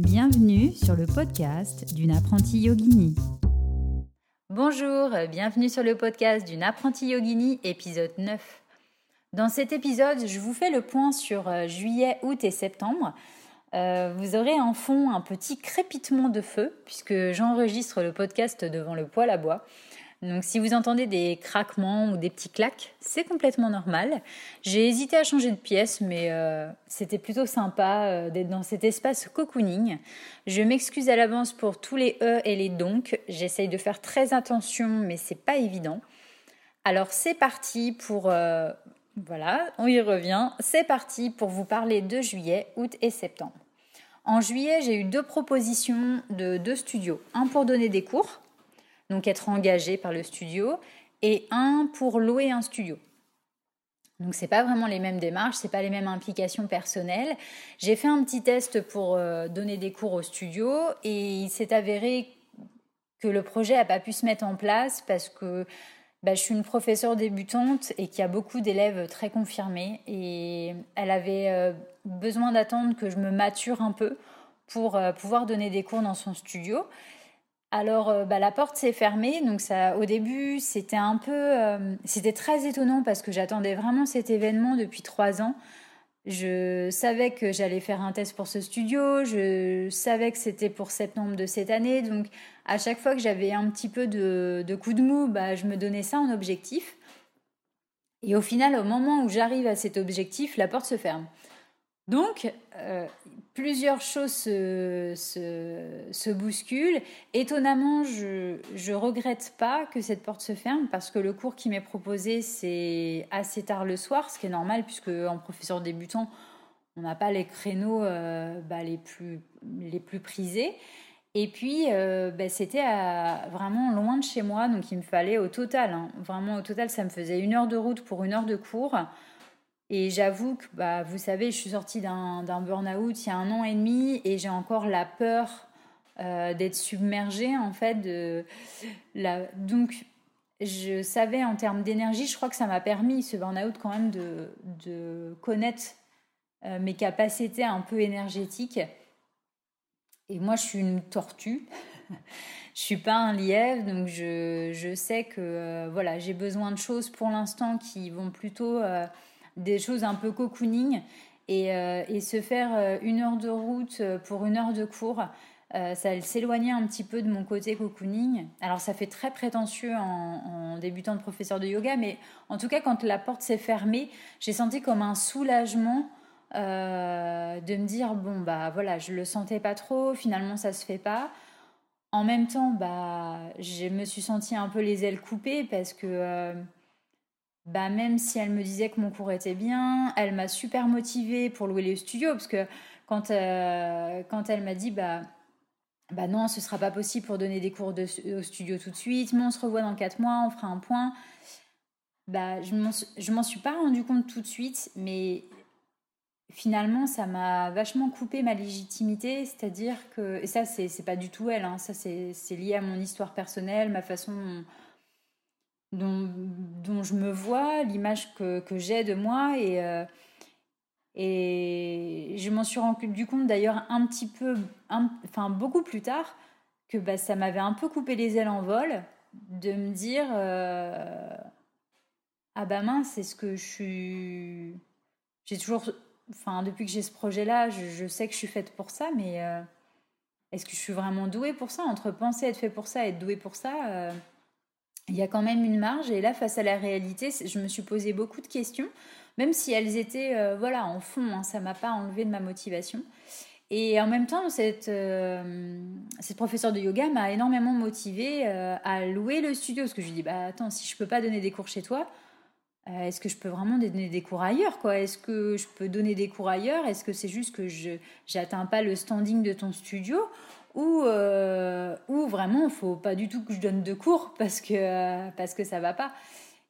Bienvenue sur le podcast d'une apprentie yogini. Bonjour, bienvenue sur le podcast d'une apprentie yogini, épisode 9. Dans cet épisode, je vous fais le point sur euh, juillet, août et septembre. Euh, vous aurez en fond un petit crépitement de feu, puisque j'enregistre le podcast devant le poêle à bois. Donc si vous entendez des craquements ou des petits claques, c'est complètement normal. J'ai hésité à changer de pièce, mais euh, c'était plutôt sympa euh, d'être dans cet espace cocooning. Je m'excuse à l'avance pour tous les e et les donc. J'essaye de faire très attention, mais c'est pas évident. Alors c'est parti pour euh, voilà, on y revient. C'est parti pour vous parler de juillet, août et septembre. En juillet, j'ai eu deux propositions de deux studios. Un pour donner des cours donc être engagé par le studio, et un pour louer un studio. Donc c'est pas vraiment les mêmes démarches, c'est pas les mêmes implications personnelles. J'ai fait un petit test pour euh, donner des cours au studio et il s'est avéré que le projet n'a pas pu se mettre en place parce que bah, je suis une professeure débutante et qu'il y a beaucoup d'élèves très confirmés et elle avait euh, besoin d'attendre que je me mature un peu pour euh, pouvoir donner des cours dans son studio. Alors, euh, bah, la porte s'est fermée. Donc, au début, c'était un peu. Euh, c'était très étonnant parce que j'attendais vraiment cet événement depuis trois ans. Je savais que j'allais faire un test pour ce studio. Je savais que c'était pour septembre de cette année. Donc, à chaque fois que j'avais un petit peu de, de coup de mou, bah, je me donnais ça en objectif. Et au final, au moment où j'arrive à cet objectif, la porte se ferme. Donc, euh, plusieurs choses se, bousculent. Étonnamment, je ne regrette pas que cette porte se ferme parce que le cours qui m'est proposé, c'est assez tard le soir, ce qui est normal puisque en professeur débutant, on n'a pas les créneaux euh, bah, les, plus, les plus prisés. Et puis, euh, bah, c'était vraiment loin de chez moi, donc il me fallait au total, hein, vraiment au total, ça me faisait une heure de route pour une heure de cours. Et j'avoue que, bah, vous savez, je suis sortie d'un burn-out il y a un an et demi et j'ai encore la peur euh, d'être submergée, en fait. Donc, je savais en termes d'énergie, je crois que ça m'a permis, ce burn-out, quand même, de, connaître euh, mes capacités un peu énergétiques. Et moi, je suis une tortue. je suis pas un lièvre, donc je, je sais que euh, voilà, j'ai besoin de choses pour l'instant qui vont plutôt des choses un peu cocooning et, euh, et se faire euh, une heure de route euh, pour une heure de cours. ça s'éloignait un petit peu de mon côté cocooning. Alors ça fait très prétentieux en, débutant de professeur de yoga, mais en tout cas quand la porte s'est fermée, j'ai senti comme un soulagement de me dire bon bah voilà, je le sentais pas trop, finalement ça se fait pas. En même temps, bah je me suis sentie un peu les ailes coupées parce que bah même si elle me disait que mon cours était bien, elle m'a super motivée pour louer les studios parce que quand, euh, quand elle m'a dit bah bah non, ce sera pas possible pour donner des cours de, au studio tout de suite, mais on se revoit dans quatre mois, on fera un point. Bah je m'en suis pas rendu compte tout de suite, mais finalement ça m'a vachement coupé ma légitimité, c'est-à-dire que et ça c'est pas du tout elle, hein, ça c'est lié à mon histoire personnelle, ma façon dont, je me vois, l'image que, j'ai de moi. Et, euh, et je m'en suis rendu compte d'ailleurs un petit peu, enfin beaucoup plus tard, que bah, ça m'avait un peu coupé les ailes en vol de me dire euh, Ah bah mince, c'est ce que je suis. J'ai toujours. Enfin, depuis que j'ai ce projet-là, je, sais que je suis faite pour ça, mais euh, est-ce que je suis vraiment douée pour ça? Entre penser être fait pour ça et être douée pour ça il y a quand même une marge. Et là, face à la réalité, je me suis posé beaucoup de questions, même si elles étaient euh, voilà, en fond, hein, ça m'a pas enlevé de ma motivation. Et en même temps, cette, euh, professeure de yoga m'a énormément motivée euh, à louer le studio. Parce que je lui dis, bah attends, si je peux pas donner des cours chez toi, est-ce que je peux vraiment donner des cours ailleurs Est-ce que je peux donner des cours ailleurs? Est-ce que c'est juste que je n'atteins pas le standing de ton studio? Ou, euh, ou vraiment, faut pas du tout que je donne de cours parce que, euh, parce que ça va pas.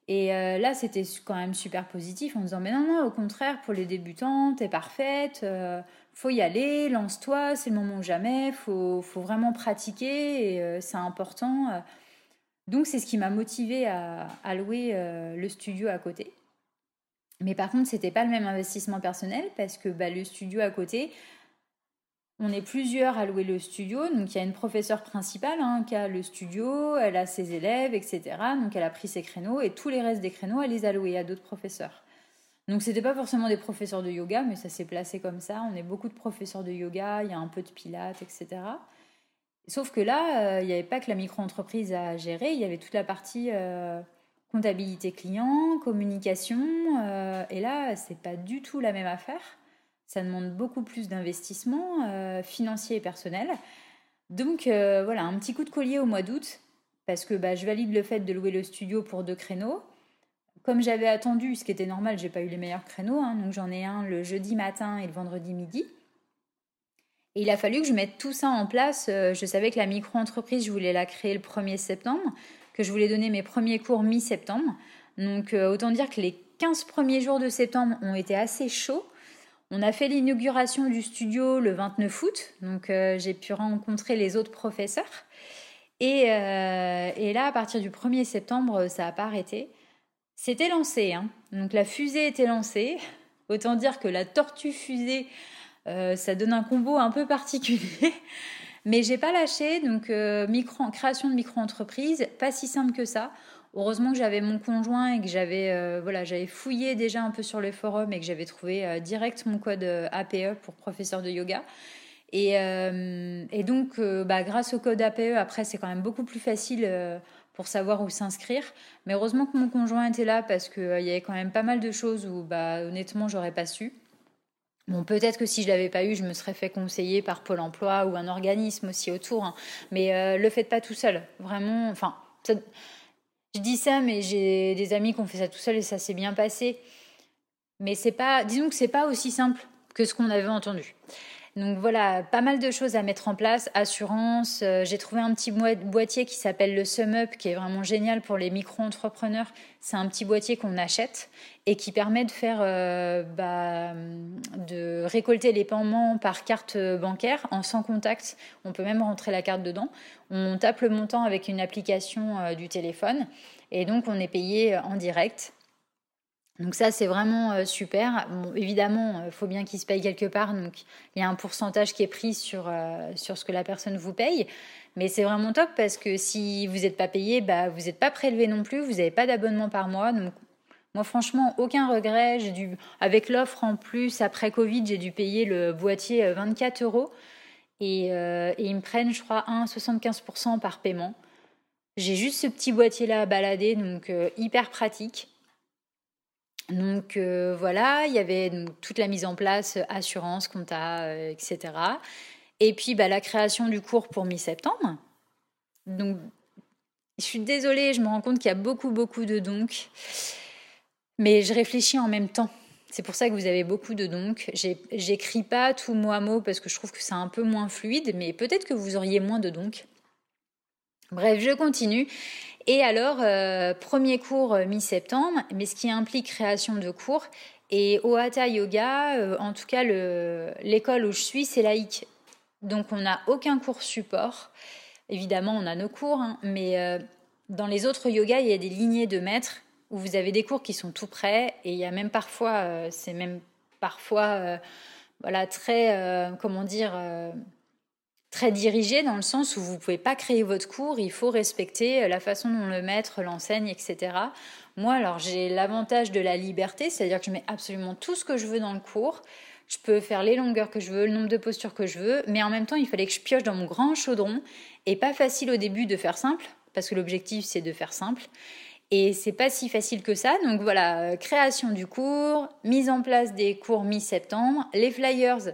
Et euh, là, c'était quand même super positif en disant, mais non, non, au contraire, pour les débutants, t'es parfaite, euh, faut y aller, lance-toi, c'est le moment ou jamais, faut, faut vraiment pratiquer et c'est important. Donc, c'est ce qui m'a motivé à, à louer le studio à côté. Mais par contre, c'était pas le même investissement personnel parce que bah, le studio à côté, On est plusieurs à louer le studio. Donc, il y a une professeure principale hein, qui a le studio, elle a ses élèves, etc. Donc, elle a pris ses créneaux et tous les restes des créneaux, elle les a loués à d'autres professeurs. Donc, c'était pas forcément des professeurs de yoga, mais ça s'est placé comme ça. On est beaucoup de professeurs de yoga, il y a un peu de pilates, etc. Sauf que là, euh, il n'y avait pas que la micro-entreprise à gérer, il y avait toute la partie euh, comptabilité client, communication. Euh, et là, c'est pas du tout la même affaire. Ça demande beaucoup plus d'investissement euh, financier et personnel. Donc euh, voilà, un petit coup de collier au mois d'août, parce que bah, je valide le fait de louer le studio pour deux créneaux. Comme j'avais attendu, ce qui était normal, j'ai pas eu les meilleurs créneaux, hein, donc j'en ai un le jeudi matin et le vendredi midi. Et il a fallu que je mette tout ça en place. Euh, je savais que la micro-entreprise, je voulais la créer le 1er septembre, que je voulais donner mes premiers cours mi-septembre. Donc autant dire que les 15 premiers jours de septembre ont été assez chauds. On a fait l'inauguration du studio le 29 août, donc euh, j'ai pu rencontrer les autres professeurs. Euh, et, là, à partir du 1er septembre, ça n'a pas arrêté. C'était lancé, hein. donc la fusée était lancée. Autant dire que la tortue fusée, euh, ça donne un combo un peu particulier. Mais j'ai pas lâché, donc création de micro-entreprise, pas si simple que ça. Heureusement que j'avais mon conjoint et que j'avais euh, voilà, j'avais fouillé déjà un peu sur le forum et que j'avais trouvé euh, direct mon code euh, APE pour professeur de yoga. Et, donc, bah, grâce au code APE, après, c'est quand même beaucoup plus facile pour savoir où s'inscrire. Mais heureusement que mon conjoint était là parce qu'il y avait quand même pas mal de choses où, bah, honnêtement, j'aurais pas su. Bon, peut-être que si je l'avais pas eu, je me serais fait conseiller par Pôle Emploi ou un organisme aussi autour. Hein. Mais le faites pas tout seul. Vraiment, enfin, je dis ça, mais j'ai des amis qui ont fait ça tout seul et ça s'est bien passé. Mais c'est pas, disons que c'est pas aussi simple que ce qu'on avait entendu. Donc voilà, pas mal de choses à mettre en place. Assurance, euh, j'ai trouvé un petit boîtier qui s'appelle le Sum Up, qui est vraiment génial pour les micro-entrepreneurs. C'est un petit boîtier qu'on achète et qui permet de faire, euh, bah, de récolter les paiements par carte bancaire en sans contact. On peut même rentrer la carte dedans. On tape le montant avec une application euh, du téléphone et donc on est payé en direct. Donc ça, c'est vraiment euh, super. évidemment, il euh, faut bien qu'il se paye quelque part, donc il y a un pourcentage qui est pris sur, euh, sur ce que la personne vous paye. Mais c'est vraiment top parce que si vous n'êtes pas payé, bah, vous n'êtes pas prélevé non plus, vous n'avez pas d'abonnement par mois. Moi, franchement, aucun regret. Dû, avec l'offre en plus, après Covid, j'ai dû payer le boîtier 24 euros. Et, et ils me prennent, je crois, 1,75% par paiement. J'ai juste ce petit boîtier-là à balader, donc hyper pratique. Donc euh, voilà, il y avait toute la mise en place, euh, assurance, compta, euh, etc. Et puis bah, la création du cours pour mi-septembre. Donc je suis désolée, je me rends compte qu'il y a beaucoup, beaucoup de donc. Mais je réfléchis en même temps. C'est pour ça que vous avez beaucoup de donc. J'écris pas tout mot à mot parce que je trouve que c'est un peu moins fluide, mais peut-être que vous auriez moins de donc. Bref, je continue. Et alors, euh, premier cours euh, mi-septembre, mais ce qui implique création de cours. Et au Hatha Yoga, euh, en tout cas, l'école où je suis, c'est laïque. Donc, on n'a aucun cours support. Évidemment, on a nos cours, hein, mais dans les autres yogas, il y a des lignées de maîtres où vous avez des cours qui sont tout prêts. Et il y a même parfois, c'est même parfois, voilà, très, comment dire très dirigé dans le sens où vous ne pouvez pas créer votre cours, il faut respecter euh, la façon dont le maître l'enseigne, etc. Moi, alors j'ai l'avantage de la liberté, c'est-à-dire que je mets absolument tout ce que je veux dans le cours. Je peux faire les longueurs que je veux, le nombre de postures que je veux, mais en même temps, il fallait que je pioche dans mon grand chaudron. Et pas facile au début de faire simple, parce que l'objectif c'est de faire simple. Et c'est pas si facile que ça. Donc voilà, euh, création du cours, mise en place des cours mi-septembre, les flyers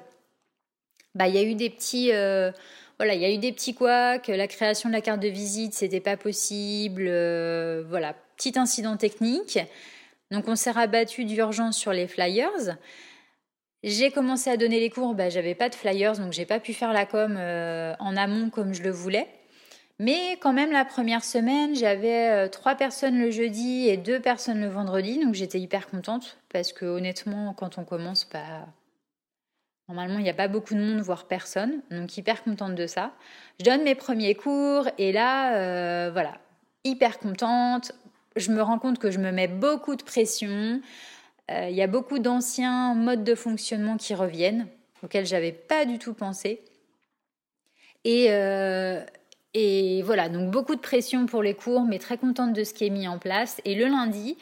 bah, il y a eu des petits, euh, voilà, il y a eu des petits couacs. La création de la carte de visite, c'était pas possible. Euh, voilà, petit incident technique. Donc, on s'est rabattu d'urgence sur les flyers. J'ai commencé à donner les cours, bah, j'avais pas de flyers, donc j'ai pas pu faire la com euh, en amont comme je le voulais. Mais quand même, la première semaine, j'avais trois personnes le jeudi et deux personnes le vendredi, donc j'étais hyper contente parce que honnêtement, quand on commence, bah, Normalement, il n'y a pas beaucoup de monde, voire personne. Donc, hyper contente de ça. Je donne mes premiers cours et là, euh, voilà, hyper contente. Je me rends compte que je me mets beaucoup de pression. Euh, il y a beaucoup d'anciens modes de fonctionnement qui reviennent, auxquels j'avais pas du tout pensé. Et, et voilà, donc beaucoup de pression pour les cours, mais très contente de ce qui est mis en place. Et le lundi,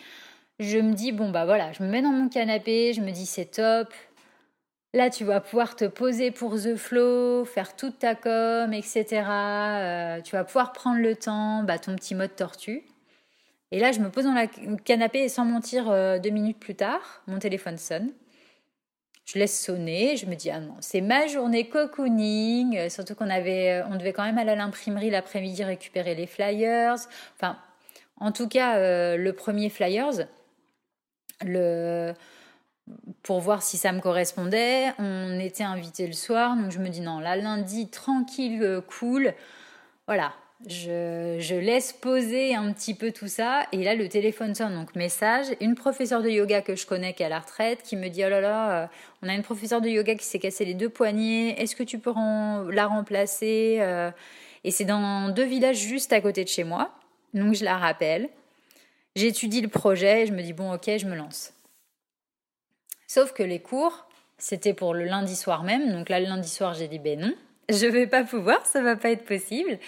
je me dis, bon, bah voilà, je me mets dans mon canapé, je me dis, c'est top. Là, tu vas pouvoir te poser pour The Flow, faire toute ta com, etc. Euh, tu vas pouvoir prendre le temps, bah, ton petit mode tortue. Et là, je me pose dans le canapé et sans mentir, euh, deux minutes plus tard, mon téléphone sonne. Je laisse sonner, je me dis ah non, c'est ma journée cocooning, euh, surtout qu'on avait, on devait quand même aller à l'imprimerie l'après-midi récupérer les flyers. Enfin, en tout cas, le premier flyers, le, pour voir si ça me correspondait. On était invité le soir, donc je me dis non, là lundi, tranquille, euh, cool. Voilà, je, je, laisse poser un petit peu tout ça. Et là, le téléphone sonne, donc message. Une professeure de yoga que je connais qui est à la retraite qui me dit Oh là là, euh, on a une professeure de yoga qui s'est cassé les deux poignets. Est-ce que tu peux la remplacer euh? Et c'est dans deux villages juste à côté de chez moi. Donc je la rappelle. J'étudie le projet et je me dis bon ok, je me lance. Sauf que les cours, c'était pour le lundi soir même. Donc là, le lundi soir, j'ai dit ben non, je vais pas pouvoir, ça va pas être possible.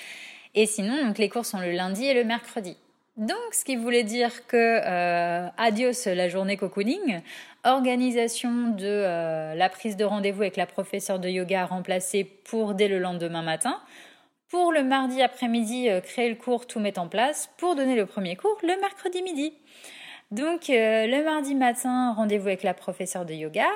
Et sinon, les cours sont le lundi et le mercredi. Donc, ce qui voulait dire que euh, adios la journée cocooning, organisation de euh, la prise de rendez-vous avec la professeure de yoga remplacée pour dès le lendemain matin. Pour le mardi après-midi, euh, créer le cours, tout mettre en place pour donner le premier cours le mercredi midi. Donc euh, le mardi matin, rendez-vous avec la professeure de yoga.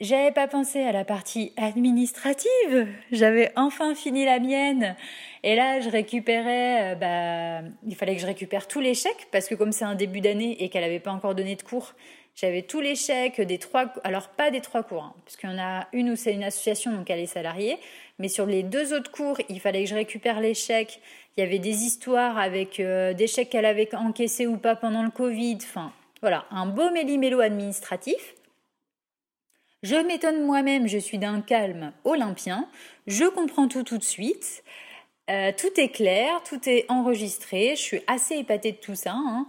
J'avais pas pensé à la partie administrative. J'avais enfin fini la mienne. Et là, je récupérais, euh, bah, il fallait que je récupère tous les chèques parce que comme c'est un début d'année et qu'elle n'avait pas encore donné de cours, j'avais tous les chèques des trois, alors pas des trois cours, hein, y en a une où c'est une association, donc elle est salariée, mais sur les deux autres cours, il fallait que je récupère les chèques. Il y avait des histoires avec euh, des chèques qu'elle avait encaissés ou pas pendant le Covid. Enfin, voilà, un beau méli-mélo administratif. Je m'étonne moi-même, je suis d'un calme olympien. Je comprends tout tout de suite. Euh, tout est clair, tout est enregistré. Je suis assez épatée de tout ça. Hein.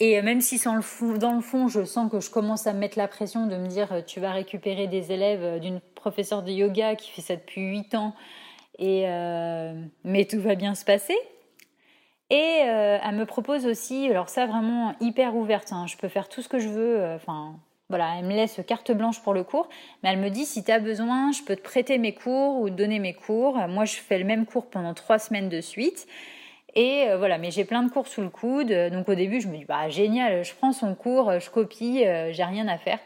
Et même si dans le, fond, je sens que je commence à me mettre la pression de me dire euh, tu vas récupérer des élèves euh, d'une professeure de yoga qui fait ça depuis 8 ans, et, euh, mais tout va bien se passer. Et elle me propose aussi, alors ça vraiment hyper ouverte, hein, je peux faire tout ce que je veux, enfin voilà, elle me laisse carte blanche pour le cours, mais elle me dit si tu as besoin, je peux te prêter mes cours ou te donner mes cours. Moi, je fais le même cours pendant trois semaines de suite. Et euh, voilà, mais j'ai plein de cours sous le coude. Donc au début, je me dis, bah génial, je prends son cours, je copie, euh, j'ai rien à faire.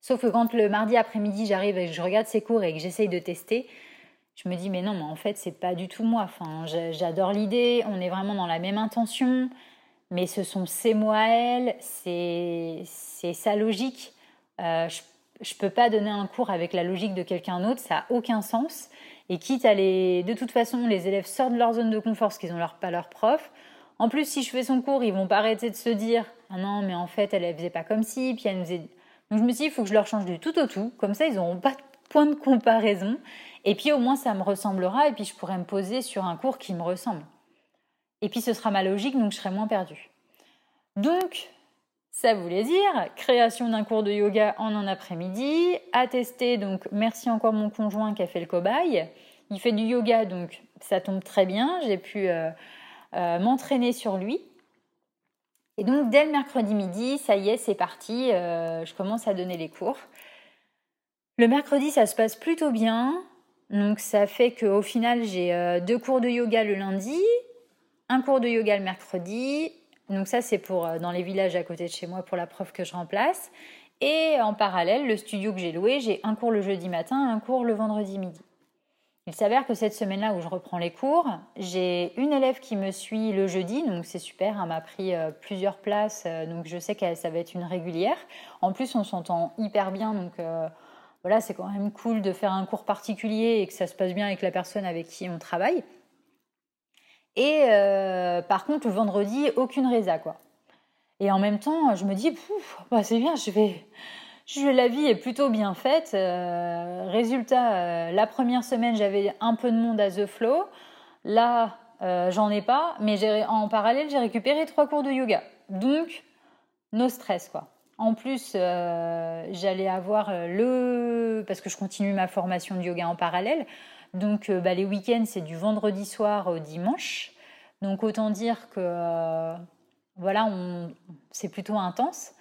Sauf que quand le mardi après-midi, j'arrive et que je regarde ses cours et que j'essaye de tester, je me dis, mais non, mais en fait, c'est pas du tout moi. Enfin, j'adore l'idée, on est vraiment dans la même intention, mais ce sont ses mots à elle, c'est sa logique. Euh, je, je peux pas donner un cours avec la logique de quelqu'un d'autre, ça a aucun sens. Et quitte à les. De toute façon, les élèves sortent de leur zone de confort parce qu'ils n'ont leur, pas leur prof. En plus, si je fais son cours, ils vont pas arrêter de se dire Ah non, mais en fait, elle, ne faisait pas comme si. Puis elle nous Donc je me suis dit Il faut que je leur change du tout au tout. Comme ça, ils n'auront pas de point de comparaison. Et puis au moins, ça me ressemblera. Et puis je pourrai me poser sur un cours qui me ressemble. Et puis ce sera ma logique, donc je serai moins perdue. Donc, ça voulait dire création d'un cours de yoga en un après-midi, attester, donc merci encore mon conjoint qui a fait le cobaye. Il fait du yoga, donc ça tombe très bien, j'ai pu euh, euh, m'entraîner sur lui. Et donc dès le mercredi midi, ça y est, c'est parti, euh, je commence à donner les cours. Le mercredi, ça se passe plutôt bien, donc ça fait qu'au final, j'ai deux cours de yoga le lundi, un cours de yoga le mercredi, donc ça, c'est pour euh, dans les villages à côté de chez moi pour la prof que je remplace. Et en parallèle, le studio que j'ai loué, j'ai un cours le jeudi matin, un cours le vendredi midi. Il s'avère que cette semaine-là où je reprends les cours, j'ai une élève qui me suit le jeudi, donc c'est super, elle m'a pris euh, plusieurs places, euh, donc je sais que ça va être une régulière. En plus, on s'entend hyper bien, donc voilà, c'est quand même cool de faire un cours particulier et que ça se passe bien avec la personne avec qui on travaille. Et euh, par contre, le vendredi, aucune résa, quoi. Et en même temps, je me dis, bah, c'est bien, je vais, la vie est plutôt bien faite. Euh, résultat, euh, la première semaine, j'avais un peu de monde à The Flow. Là, j'en ai pas, mais en parallèle, j'ai récupéré trois cours de yoga. Donc, no stress, quoi. en plus, j'allais avoir le... Parce que je continue ma formation de yoga en parallèle. Donc bah, les week-ends, c'est du vendredi soir au dimanche. Donc autant dire que voilà, c'est plutôt intense.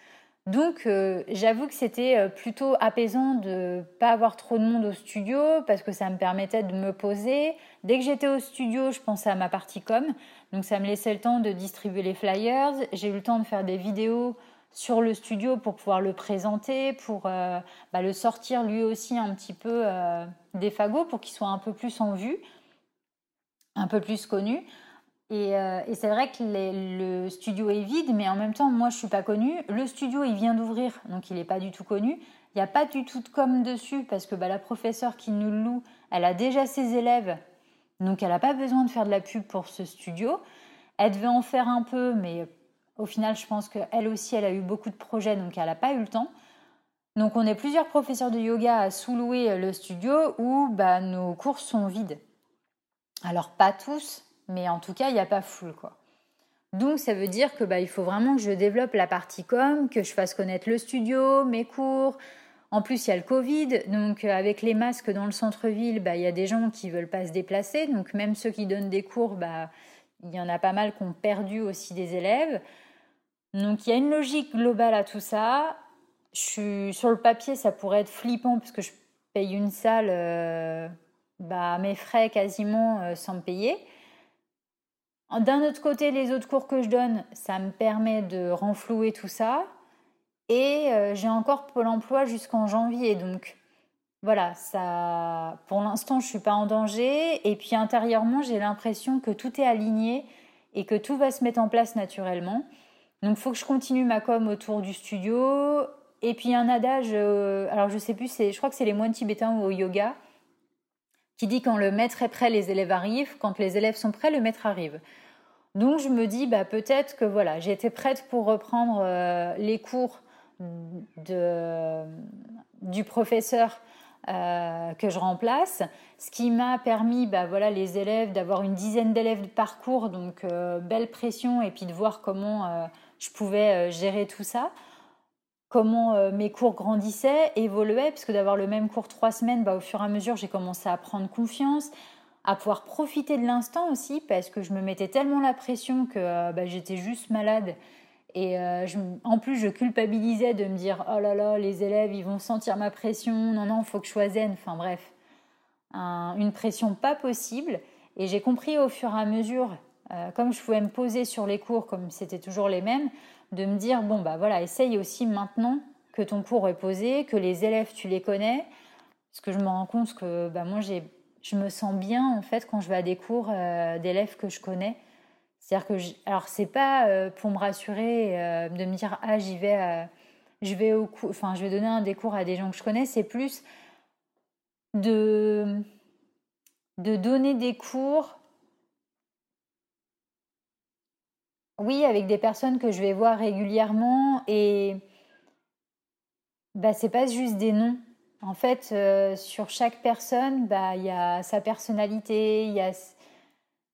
Donc euh, j'avoue que c'était euh, plutôt apaisant de pas avoir trop de monde au studio parce que ça me permettait de me poser. Dès que j'étais au studio, je pensais à ma partie com, donc ça me laissait le temps de distribuer les flyers. J'ai eu le temps de faire des vidéos sur le studio pour pouvoir le présenter, pour euh, bah, le sortir lui aussi un petit peu des fagots pour qu'il soit un peu plus en vue, un peu plus connu. Euh, et, c'est vrai que le studio est vide, mais en même temps, moi, je suis pas connue. Le studio, il vient d'ouvrir, donc il n'est pas du tout connu. Il n'y a pas du tout de com dessus, parce que bah, la professeure qui nous loue, elle a déjà ses élèves, donc elle n'a pas besoin de faire de la pub pour ce studio. Elle devait en faire un peu, mais au final, je pense qu'elle aussi, elle a eu beaucoup de projets, donc elle n'a pas eu le temps. Donc on est plusieurs professeurs de yoga à sous-louer le studio où bah, nos cours sont vides. Alors pas tous, mais en tout cas, il n'y a pas full, quoi. Donc, ça veut dire que bah, il faut vraiment que je développe la partie com, que je fasse connaître le studio, mes cours. En plus, il y a le Covid, donc euh, avec les masques dans le centre-ville, bah, il y a des gens qui veulent pas se déplacer. Donc, même ceux qui donnent des cours, bah, il y en a pas mal qui ont perdu aussi des élèves. Donc, il y a une logique globale à tout ça. Je suis sur le papier, ça pourrait être flippant parce que je paye une salle, euh, bah, mes frais quasiment euh, sans me payer. D'un autre côté, les autres cours que je donne, ça me permet de renflouer tout ça. Et euh, j'ai encore Pôle emploi jusqu'en janvier. Donc voilà, ça, pour l'instant, je ne suis pas en danger. Et puis intérieurement, j'ai l'impression que tout est aligné et que tout va se mettre en place naturellement. Donc faut que je continue ma com autour du studio. Et puis un adage, euh, alors je sais plus, je crois que c'est les moines tibétains ou au yoga, qui dit quand le maître est prêt, les élèves arrivent. Quand les élèves sont prêts, le maître arrive. Donc je me dis bah, peut-être que voilà, j'étais prête pour reprendre euh, les cours de, du professeur euh, que je remplace, ce qui m'a permis, bah, voilà, les élèves, d'avoir une dizaine d'élèves par cours, donc belle pression, et puis de voir comment je pouvais gérer tout ça, comment mes cours grandissaient, évoluaient, puisque d'avoir le même cours trois semaines, bah, au fur et à mesure, j'ai commencé à prendre confiance, à pouvoir profiter de l'instant aussi parce que je me mettais tellement la pression que euh, bah, j'étais juste malade. Et euh, en plus je culpabilisais de me dire oh là là les élèves ils vont sentir ma pression. Non non faut que je sois zen enfin bref. Une pression pas possible. Et j'ai compris au fur et à mesure euh, comme je pouvais me poser sur les cours comme c'était toujours les mêmes de me dire bon bah voilà essaye aussi maintenant que ton cours est posé que les élèves tu les connais parce que je me rends compte que bah, moi j'ai je me sens bien en fait quand je vais à des cours euh, d'élèves que je connais. C'est-à-dire que, je, alors c'est pas euh, pour me rassurer, de me dire ah j'y vais, je vais au enfin je vais donner un des cours à des gens que je connais. C'est plus de de donner des cours. Oui, avec des personnes que je vais voir régulièrement et bah c'est pas juste des noms. En fait, euh, sur chaque personne, bah, il y a sa personnalité, il y a,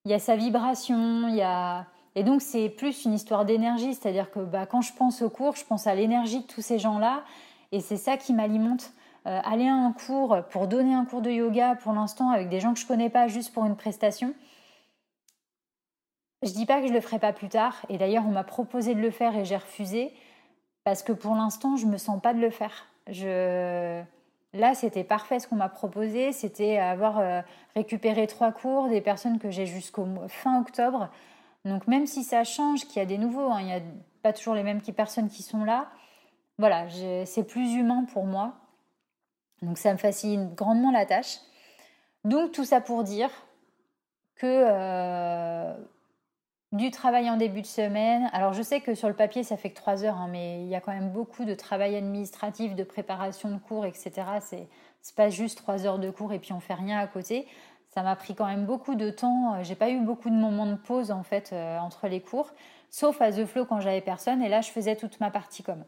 y a sa vibration, il y a... Et donc, c'est plus une histoire d'énergie. C'est-à-dire que bah, quand je pense au cours, je pense à l'énergie de tous ces gens-là. Et c'est ça qui m'alimente. Euh, aller à un cours pour donner un cours de yoga pour l'instant avec des gens que je connais pas juste pour une prestation. Je dis pas que je le ferai pas plus tard. Et d'ailleurs, on m'a proposé de le faire et j'ai refusé parce que pour l'instant, je me sens pas de le faire. Là, c'était parfait ce qu'on m'a proposé. C'était avoir euh, récupéré trois cours des personnes que j'ai jusqu'au fin octobre. Donc même si ça change, qu'il y a des nouveaux, hein, il n'y a pas toujours les mêmes personnes qui sont là, voilà, c'est plus humain pour moi. Donc ça me facilite grandement la tâche. Donc tout ça pour dire que euh, du travail en début de semaine. Alors je sais que sur le papier ça fait que trois heures, hein, mais il y a quand même beaucoup de travail administratif, de préparation de cours, etc. C'est pas juste trois heures de cours et puis on fait rien à côté. Ça m'a pris quand même beaucoup de temps. J'ai pas eu beaucoup de moments de pause en fait euh, entre les cours, sauf à The Flow quand j'avais personne. Et là je faisais toute ma partie comme.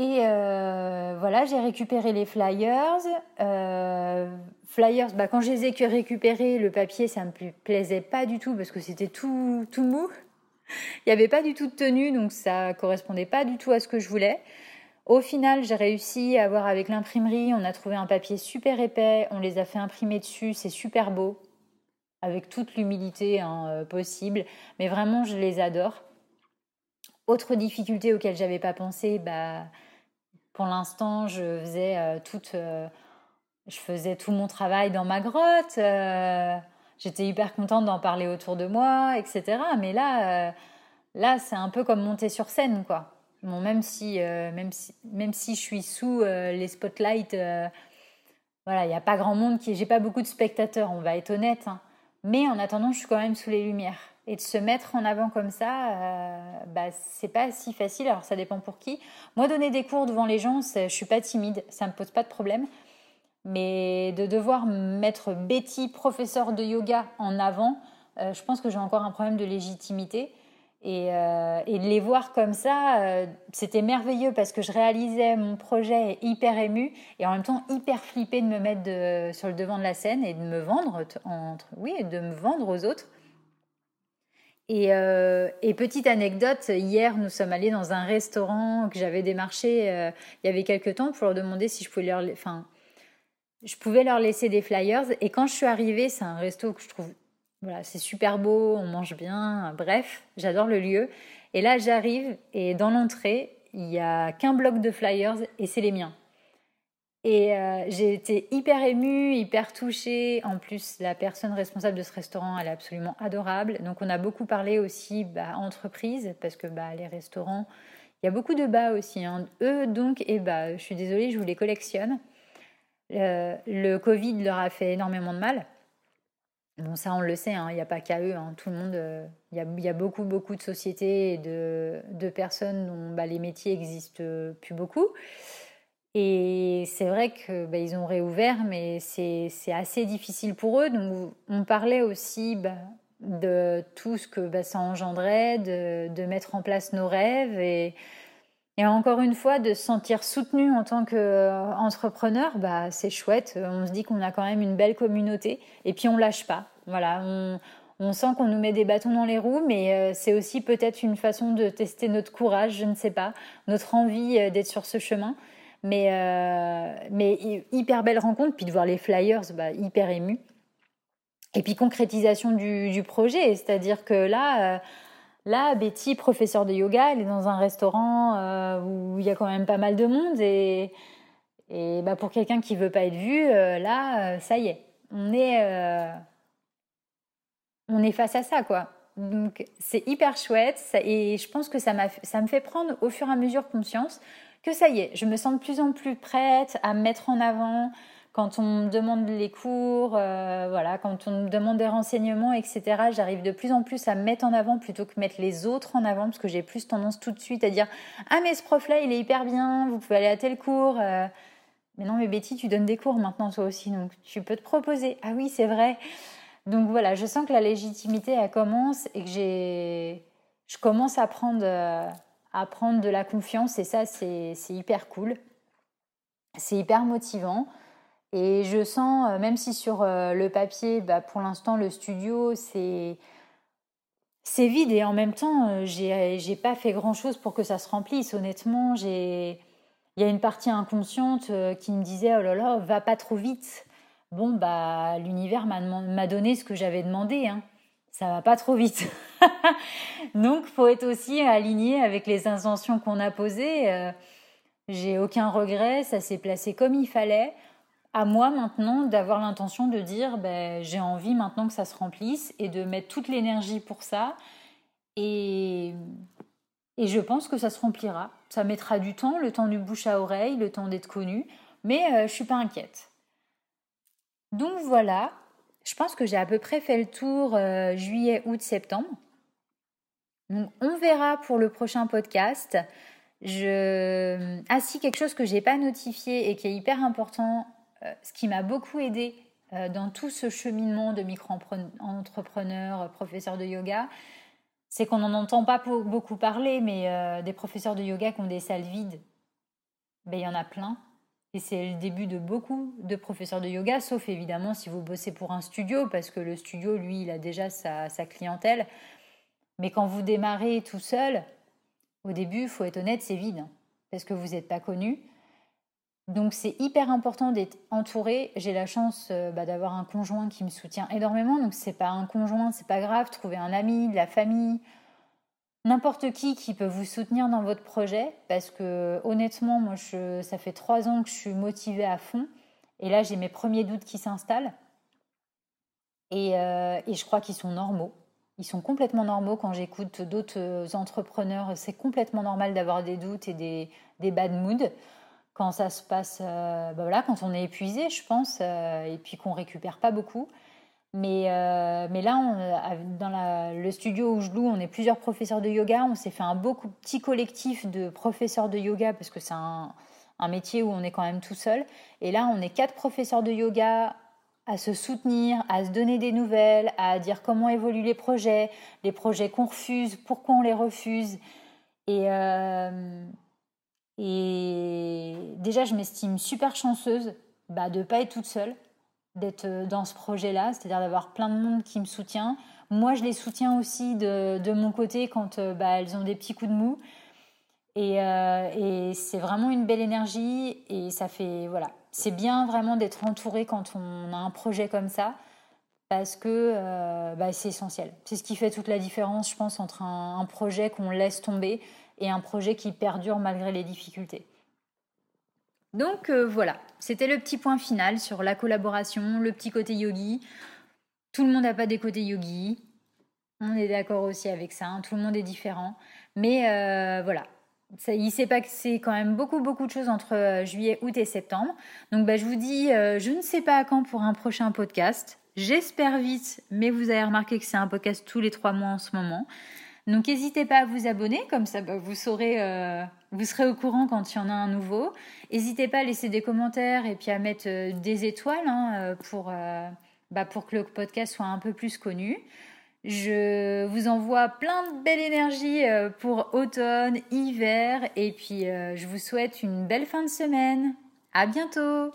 Et euh, voilà, j'ai récupéré les flyers. Euh, flyers, bah, quand je les ai récupérés, le papier, ça me plaisait pas du tout parce que c'était tout, tout mou. Il n'y avait pas du tout de tenue, donc ça correspondait pas du tout à ce que je voulais. Au final, j'ai réussi à avoir avec l'imprimerie, on a trouvé un papier super épais, on les a fait imprimer dessus, c'est super beau, avec toute l'humilité hein, euh, possible, mais vraiment je les adore. Autre difficulté auquel j'avais pas pensé, bah, pour l'instant je faisais euh, euh, je faisais tout mon travail dans ma grotte. J'étais hyper contente d'en parler autour de moi, etc. Mais là, là c'est un peu comme monter sur scène, quoi. Même si, euh, même si, même si je suis sous euh, les spotlights, euh, voilà, il n'y a pas grand monde qui, j'ai pas beaucoup de spectateurs, on va être honnête. Hein. Mais en attendant, je suis quand même sous les lumières. Et de se mettre en avant comme ça, bah, c'est pas si facile. Alors ça dépend pour qui. Moi, donner des cours devant les gens, je suis pas timide, ça me pose pas de problème. Mais de devoir mettre Betty, professeur de yoga, en avant, je pense que j'ai encore un problème de légitimité. Euh, et, de les voir comme ça, euh, c'était merveilleux parce que je réalisais mon projet hyper ému et en même temps hyper flippé de me mettre sur le devant de la scène et de me vendre, entre, oui, de me vendre aux autres. Et, euh, et, petite anecdote, hier nous sommes allés dans un restaurant que j'avais démarché il y avait quelques temps pour leur demander si je pouvais leur, enfin, je pouvais leur laisser des flyers. Et quand je suis arrivée, c'est un resto que je trouve voilà, c'est super beau, on mange bien, bref, j'adore le lieu. Et là, j'arrive et dans l'entrée, il y a qu'un bloc de flyers et c'est les miens. Et euh, j'ai été hyper émue, hyper touchée. En plus, la personne responsable de ce restaurant, elle est absolument adorable. Donc, on a beaucoup parlé aussi bah, entreprise, parce que bah, les restaurants, il y a beaucoup de bas aussi. Hein. Eux, donc, et bah, je suis désolée, je vous les collectionne. le Covid leur a fait énormément de mal. Bon, ça, on le sait, hein, il n'y a pas qu'à eux. Hein, tout le monde, euh, il y, a, beaucoup, beaucoup de sociétés et de, personnes dont bah, les métiers existent plus beaucoup. Et c'est vrai qu'ils bah, ont réouvert, mais c'est assez difficile pour eux. Donc, on parlait aussi bah, de tout ce que ça engendrait, de, mettre en place nos rêves et, encore une fois, de se sentir soutenu en tant qu'entrepreneur, bah, c'est chouette. On se dit qu'on a quand même une belle communauté et puis on lâche pas. Voilà, on, sent qu'on nous met des bâtons dans les roues, mais euh, c'est aussi peut-être une façon de tester notre courage, je ne sais pas, notre envie euh, d'être sur ce chemin. Mais, euh, mais hyper belle rencontre, puis de voir les flyers, bah, hyper ému. Et puis concrétisation du, projet, c'est-à-dire que là, là, Betty, professeure de yoga, elle est dans un restaurant où il y a quand même pas mal de monde et, et bah, pour quelqu'un qui veut pas être vu, là, ça y est, on est on est face à ça, quoi. Donc c'est hyper chouette et je pense que ça, ça me fait prendre au fur et à mesure conscience que ça y est, je me sens de plus en plus prête à me mettre en avant quand on me demande les cours, euh, voilà, quand on me demande des renseignements, etc. J'arrive de plus en plus à me mettre en avant plutôt que mettre les autres en avant parce que j'ai plus tendance tout de suite à dire ah mais ce prof là il est hyper bien, vous pouvez aller à tel cours. Euh. mais non mais Betty tu donnes des cours maintenant toi aussi donc tu peux te proposer. Ah oui c'est vrai. Donc voilà, je sens que la légitimité, elle commence et que j'ai, je commence à prendre, euh, à prendre de la confiance et ça, c'est hyper cool. C'est hyper motivant. Et je sens, euh, même si sur euh, le papier, bah, pour l'instant, le studio, c'est vide et en même temps, j'ai pas fait grand chose pour que ça se remplisse. Honnêtement, il y a une partie inconsciente qui me disait oh là là, va pas trop vite bon, bah, l'univers m'a donné ce que j'avais demandé. Hein. Ça va pas trop vite. Donc, faut être aussi aligné avec les intentions qu'on a posées. Euh, j'ai aucun regret, ça s'est placé comme il fallait. À moi maintenant d'avoir l'intention de dire ben, j'ai envie maintenant que ça se remplisse et de mettre toute l'énergie pour ça. Et, et je pense que ça se remplira. Ça mettra du temps, le temps du bouche à oreille, le temps d'être connu, mais euh, je suis pas inquiète. Donc voilà, je pense que j'ai à peu près fait le tour euh, juillet, août, septembre. Donc on verra pour le prochain podcast. Je... Ah si, quelque chose que je n'ai pas notifié et qui est hyper important, euh, ce qui m'a beaucoup aidé euh, dans tout ce cheminement de micro-entrepreneur, professeur de yoga, c'est qu'on n'en entend pas beaucoup parler, mais des professeurs de yoga qui ont des salles vides, ben, il y en a plein. Et c'est le début de beaucoup de professeurs de yoga, sauf évidemment si vous bossez pour un studio, parce que le studio, lui, il a déjà sa, clientèle. Mais quand vous démarrez tout seul, au début, il faut être honnête, c'est vide, parce que vous n'êtes pas connu. Donc c'est hyper important d'être entouré. J'ai la chance euh, bah, d'avoir un conjoint qui me soutient énormément. Donc c'est pas un conjoint, c'est pas grave. Trouver un ami, de la famille, n'importe qui qui peut vous soutenir dans votre projet. Parce que honnêtement, moi, ça fait trois ans que je suis motivée à fond. Et là, j'ai mes premiers doutes qui s'installent. Et, euh, et je crois qu'ils sont normaux. Ils sont complètement normaux quand j'écoute d'autres entrepreneurs. C'est complètement normal d'avoir des doutes et des, des bad moods quand ça se passe, euh, bah voilà, quand on est épuisé, je pense, euh, et puis qu'on récupère pas beaucoup. Mais, euh, mais là, dans le studio où je loue, on est plusieurs professeurs de yoga. On s'est fait un beau petit collectif de professeurs de yoga parce que c'est un, métier où on est quand même tout seul. Et là, on est quatre professeurs de yoga à se soutenir, à se donner des nouvelles, à dire comment évoluent les projets, les projets qu'on refuse, pourquoi on les refuse. Et, et déjà, je m'estime super chanceuse bah, de ne pas être toute seule, d'être euh, dans ce projet-là, c'est-à-dire d'avoir plein de monde qui me soutient. Moi, je les soutiens aussi de, de mon côté quand euh, bah, elles ont des petits coups de mou. Et, euh, et c'est vraiment une belle énergie et ça fait voilà, c'est bien vraiment d'être entouré quand on a un projet comme ça parce que bah, c'est essentiel. C'est ce qui fait toute la différence, je pense, entre un, un projet qu'on laisse tomber et un projet qui perdure malgré les difficultés. Donc euh, voilà, c'était le petit point final sur la collaboration, le petit côté yogi. Tout le monde n'a pas des côtés yogi. On est d'accord aussi avec ça, hein. tout le monde est différent. Mais euh, voilà, ça, il s'est passé quand même beaucoup, beaucoup de choses entre euh, juillet, août et septembre. Donc bah, je vous dis, je ne sais pas à quand pour un prochain podcast. J'espère vite, mais vous avez remarqué que c'est un podcast tous les trois mois en ce moment. Donc n'hésitez pas à vous abonner, comme ça bah, vous saurez, euh, vous serez au courant quand il y en a un nouveau. N'hésitez pas à laisser des commentaires et puis à mettre euh, des étoiles hein, euh, pour, bah, pour que le podcast soit un peu plus connu. Je vous envoie plein de belle énergie pour automne, hiver et puis je vous souhaite une belle fin de semaine. À bientôt!